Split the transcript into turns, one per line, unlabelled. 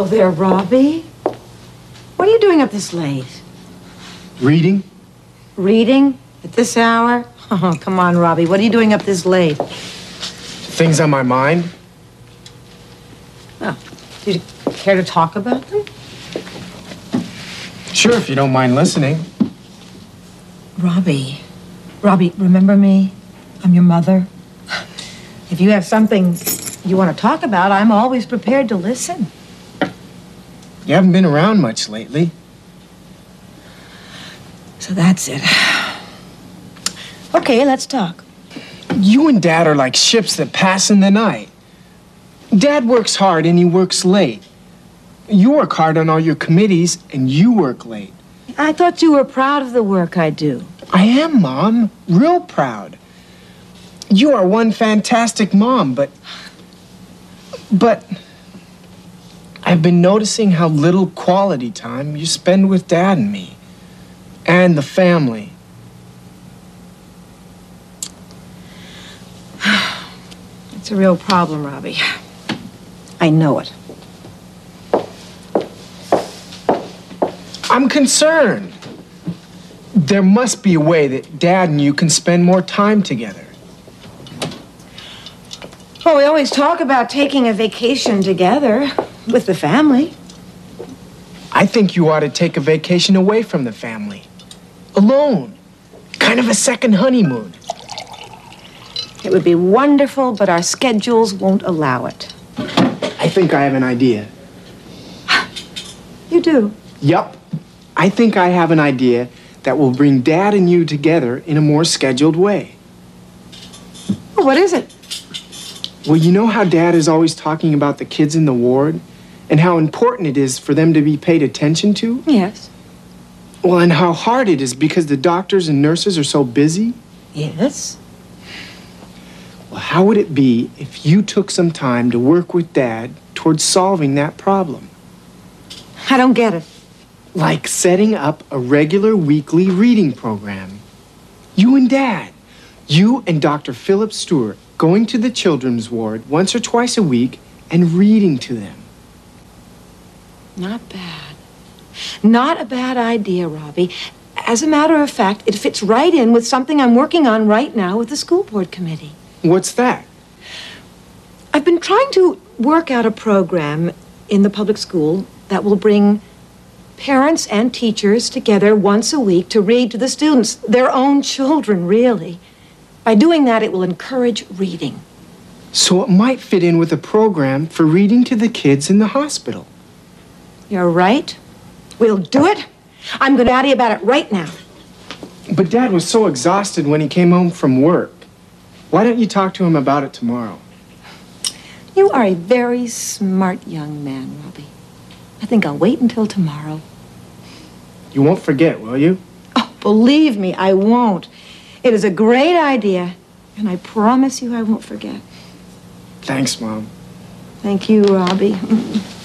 Hello there, Robbie. What are you doing up this late?
Reading?
Reading at this hour? Oh, come on, Robbie. What are you doing up this late?
Things on my mind?
Oh, do you care to talk about them?
Sure, if you don't mind listening.
Robbie. Robbie, remember me? I'm your mother. If you have something you want to talk about, I'm always prepared to listen.
You haven't been around much lately.
So that's it. Okay, let's talk.
You and Dad are like ships that pass in the night. Dad works hard and he works late. You work hard on all your committees and you work late.
I thought you were proud of the work I do.
I am, Mom. Real proud. You are one fantastic mom, but. But. I've been noticing how little quality time you spend with Dad and me. And the family.
It's a real problem, Robbie. I know it.
I'm concerned. There must be a way that Dad and you can spend more time together.
Well, we always talk about taking a vacation together with the family.
I think you ought to take a vacation away from the family. Alone. Kind of a second honeymoon.
It would be wonderful, but our schedules won't allow it.
I think I have an idea.
You do?
Yup. I think I have an idea that will bring Dad and you together in a more scheduled way.
Well, what is it?
Well, you know how Dad is always talking about the kids in the ward and how important it is for them to be paid attention to?
Yes.
Well, and how hard it is because the doctors and nurses are so busy?
Yes.
Well, how would it be if you took some time to work with Dad towards solving that problem?
I don't get it.
Like setting up a regular weekly reading program. You and Dad. You and Dr. Philip Stewart going to the children's ward once or twice a week and reading to them.
Not bad. Not a bad idea, Robbie. As a matter of fact, it fits right in with something I'm working on right now with the school board committee.
What's that?
I've been trying to work out a program in the public school that will bring parents and teachers together once a week to read to the students, their own children, really. By doing that, it will encourage reading.
So it might fit in with a program for reading to the kids in the hospital.
You're right. We'll do it. I'm going to add you about it right now.
But Dad was so exhausted when he came home from work. Why don't you talk to him about it tomorrow?
You are a very smart young man, Robbie. I think I'll wait until tomorrow.
You won't forget, will you?
Oh, believe me, I won't. It is a great idea, and I promise you I won't forget.
Thanks, Mom.
Thank you, Robbie.